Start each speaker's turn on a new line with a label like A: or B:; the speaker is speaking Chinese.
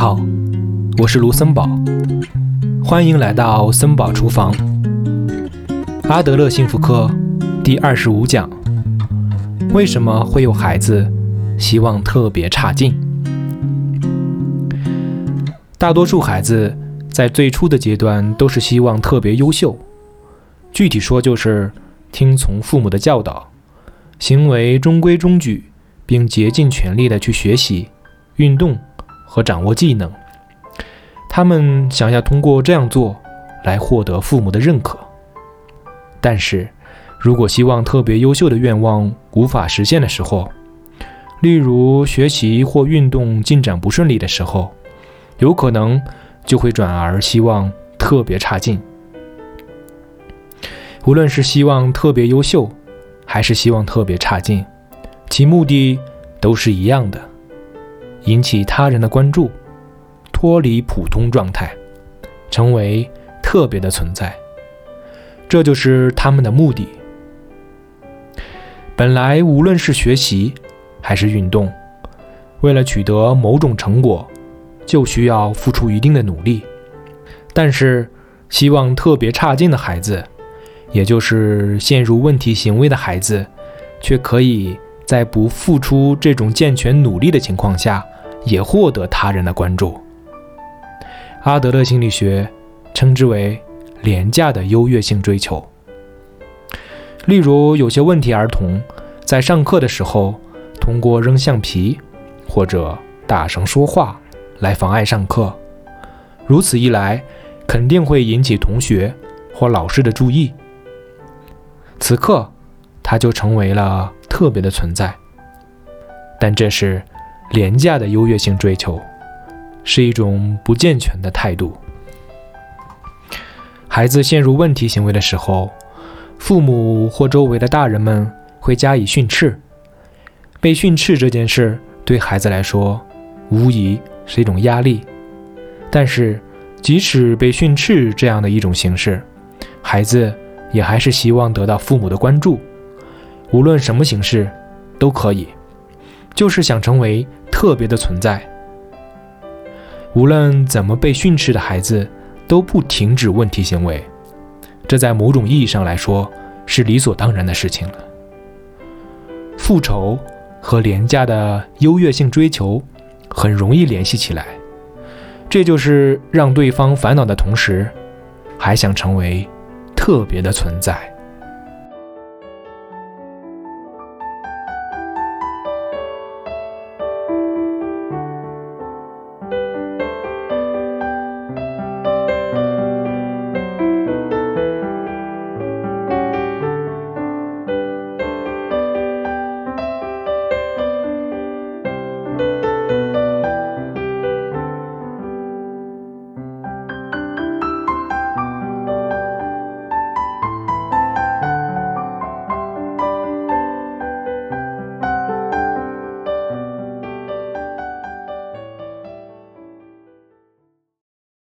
A: 好我是卢森堡，欢迎来到森堡厨房。阿德勒幸福课第二十五讲：为什么会有孩子希望特别差劲？大多数孩子在最初的阶段都是希望特别优秀，具体说就是听从父母的教导，行为中规中矩，并竭尽全力的去学习、运动和掌握技能。他们想要通过这样做来获得父母的认可，但是，如果希望特别优秀的愿望无法实现的时候，例如学习或运动进展不顺利的时候，有可能就会转而希望特别差劲。无论是希望特别优秀，还是希望特别差劲，其目的都是一样的：引起他人的关注。脱离普通状态，成为特别的存在，这就是他们的目的。本来无论是学习还是运动，为了取得某种成果，就需要付出一定的努力。但是，希望特别差劲的孩子，也就是陷入问题行为的孩子，却可以在不付出这种健全努力的情况下，也获得他人的关注。阿德勒心理学称之为廉价的优越性追求。例如，有些问题儿童在上课的时候通过扔橡皮或者大声说话来妨碍上课，如此一来，肯定会引起同学或老师的注意。此刻，他就成为了特别的存在。但这是廉价的优越性追求。是一种不健全的态度。孩子陷入问题行为的时候，父母或周围的大人们会加以训斥。被训斥这件事对孩子来说，无疑是一种压力。但是，即使被训斥这样的一种形式，孩子也还是希望得到父母的关注，无论什么形式都可以，就是想成为特别的存在。无论怎么被训斥的孩子都不停止问题行为，这在某种意义上来说是理所当然的事情了。复仇和廉价的优越性追求很容易联系起来，这就是让对方烦恼的同时，还想成为特别的存在。